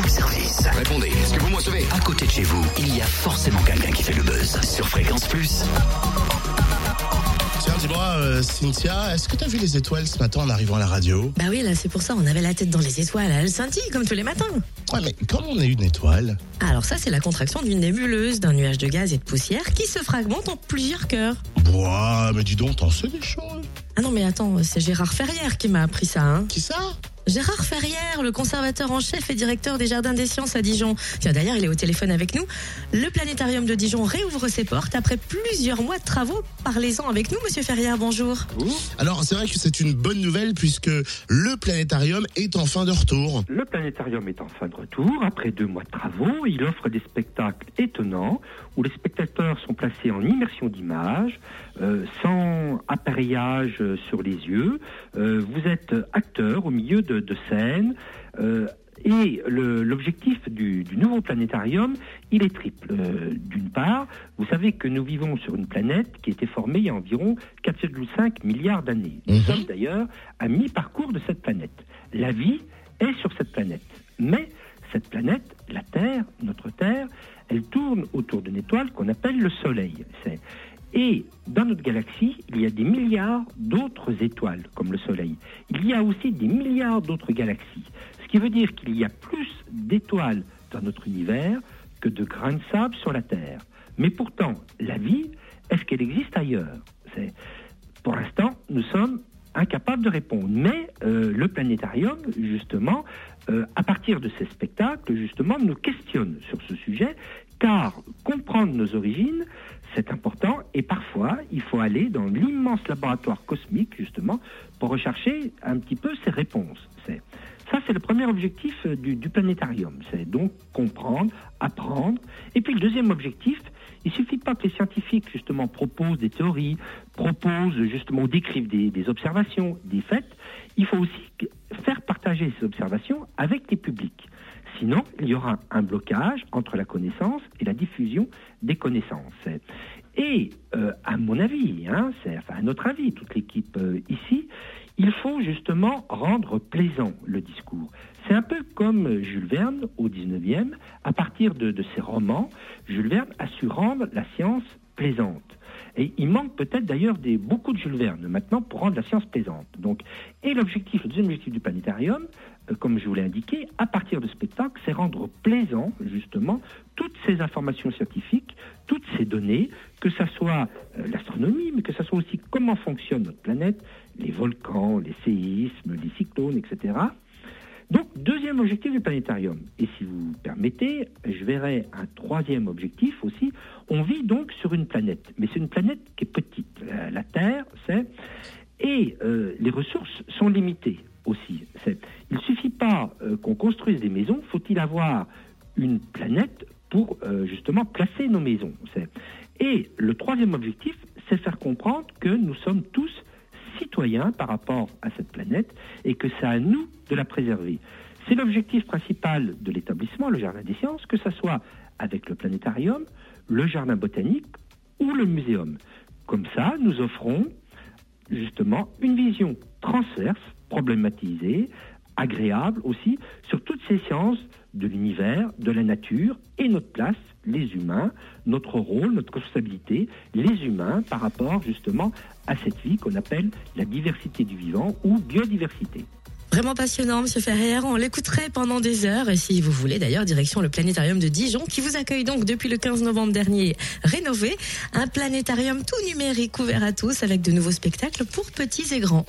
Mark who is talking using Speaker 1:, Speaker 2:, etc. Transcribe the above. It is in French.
Speaker 1: room service.
Speaker 2: Répondez, est-ce que vous me recevez
Speaker 1: À côté de chez vous, il y a forcément quelqu'un qui fait le buzz. Sur Fréquence Plus.
Speaker 3: Tiens, dis-moi, euh, Cynthia, est-ce que t'as vu les étoiles ce matin en arrivant à la radio?
Speaker 4: Bah oui, là, c'est pour ça, on avait la tête dans les étoiles. Elle scintille comme tous les matins.
Speaker 3: Ouais, mais comment on est une étoile
Speaker 4: Alors ça, c'est la contraction d'une nébuleuse, d'un nuage de gaz et de poussière qui se fragmente en plusieurs cœurs.
Speaker 3: Boah, mais dis donc, t'en sais des choses.
Speaker 4: Ah non, mais attends, c'est Gérard Ferrière qui m'a appris ça, hein.
Speaker 3: Qui ça?
Speaker 4: Gérard Ferrière, le conservateur en chef et directeur des Jardins des Sciences à Dijon. Tiens, d'ailleurs, il est au téléphone avec nous. Le planétarium de Dijon réouvre ses portes après plusieurs mois de travaux. Parlez-en avec nous, monsieur Ferrière, bonjour.
Speaker 3: Alors, c'est vrai que c'est une bonne nouvelle puisque le planétarium est en fin de retour.
Speaker 5: Le planétarium est en fin de retour. Après deux mois de travaux, il offre des spectacles étonnants où les spectateurs sont placés en immersion d'image, euh, sans appareillage euh, sur les yeux. Euh, vous êtes acteur au milieu de, de scène. euh, et l'objectif du, du nouveau planétarium, il est triple. Euh, D'une part, vous savez que nous vivons sur une planète qui a été formée il y a environ 4,5 milliards d'années. Nous
Speaker 3: Mhm.
Speaker 5: sommes d'ailleurs à mi-parcours de cette planète. La vie est sur cette planète. Mais cette planète, la Terre, notre Terre, elle tourne autour d'une étoile qu'on appelle le Soleil. Et notre galaxie, il y a des milliards d'autres étoiles comme le Soleil. Il y a aussi des milliards d'autres galaxies. Ce qui veut dire qu'il y a plus d'étoiles dans notre univers que de grains de sable sur la Terre. Mais pourtant, la vie, est-ce qu'elle existe ailleurs? Pour l'instant, nous sommes incapables de répondre. Mais euh, le planétarium, justement, euh, à partir de ces spectacles, justement, nous questionne sur ce sujet, car comprendre nos origines, c'est important, et parfois, il faut aller dans l'immense laboratoire cosmique, justement, pour rechercher un petit peu ces réponses. Ça, c'est le premier objectif euh, du, planétarium. C'est donc comprendre, apprendre. Et puis le deuxième objectif, il suffit pas que les scientifiques justement proposent des théories, proposent justement ou décrivent des, des observations, des faits. Il faut aussi faire partager ces observations avec les publics. Sinon, il y aura un blocage entre la connaissance et la diffusion des connaissances. Et euh, à mon avis, hein, à notre avis, toute l'équipe euh, ici, il faut justement rendre plaisant le discours. C'est un peu comme Jules Verne au 19e, à partir de ses romans, Jules Verne a su rendre la science plaisante. Et il manque peut-être d'ailleurs des, beaucoup de Jules Verne maintenant pour rendre la science plaisante. Donc, et l'objectif, le deuxième objectif du planétarium, euh, comme je vous l'ai indiqué, à partir de spectacle, c'est rendre plaisant justement toutes ces informations scientifiques, toutes ces données, que ça soit euh, l'astronomie, mais que ça soit aussi comment fonctionne notre planète, les volcans, les séismes, les cyclones, etc. Donc, deuxième objectif du planétarium. Et si vous permettez, je verrai un troisième objectif aussi. On vit donc sur une planète, mais c'est une planète qui est petite. La, Terre, c'est. Et euh, les ressources sont limitées aussi. Il ne suffit pas euh, qu'on construise des maisons, faut-il avoir une planète pour euh, justement placer nos maisons? Et le troisième objectif, c'est faire comprendre que nous sommes tous citoyens par rapport à cette planète et que c'est à nous de la préserver. C'est l'objectif principal de l'établissement, le Jardin des Sciences, que ce soit avec le planétarium, le jardin botanique ou le muséum. Comme ça, nous offrons justement une vision transverse, problématisée, agréable aussi, sur toutes ces sciences de l'univers, de la nature et notre place, les humains, notre rôle, notre responsabilité, les humains par rapport justement à cette vie qu'on appelle la diversité du vivant ou biodiversité.
Speaker 4: Vraiment passionnant, Monsieur Ferrière. On l'écouterait pendant des heures. Et si vous voulez, d'ailleurs, direction le planétarium de Dijon, qui vous accueille donc depuis le 15 novembre dernier, rénové. Un planétarium tout numérique ouvert à tous avec de nouveaux spectacles pour petits et grands.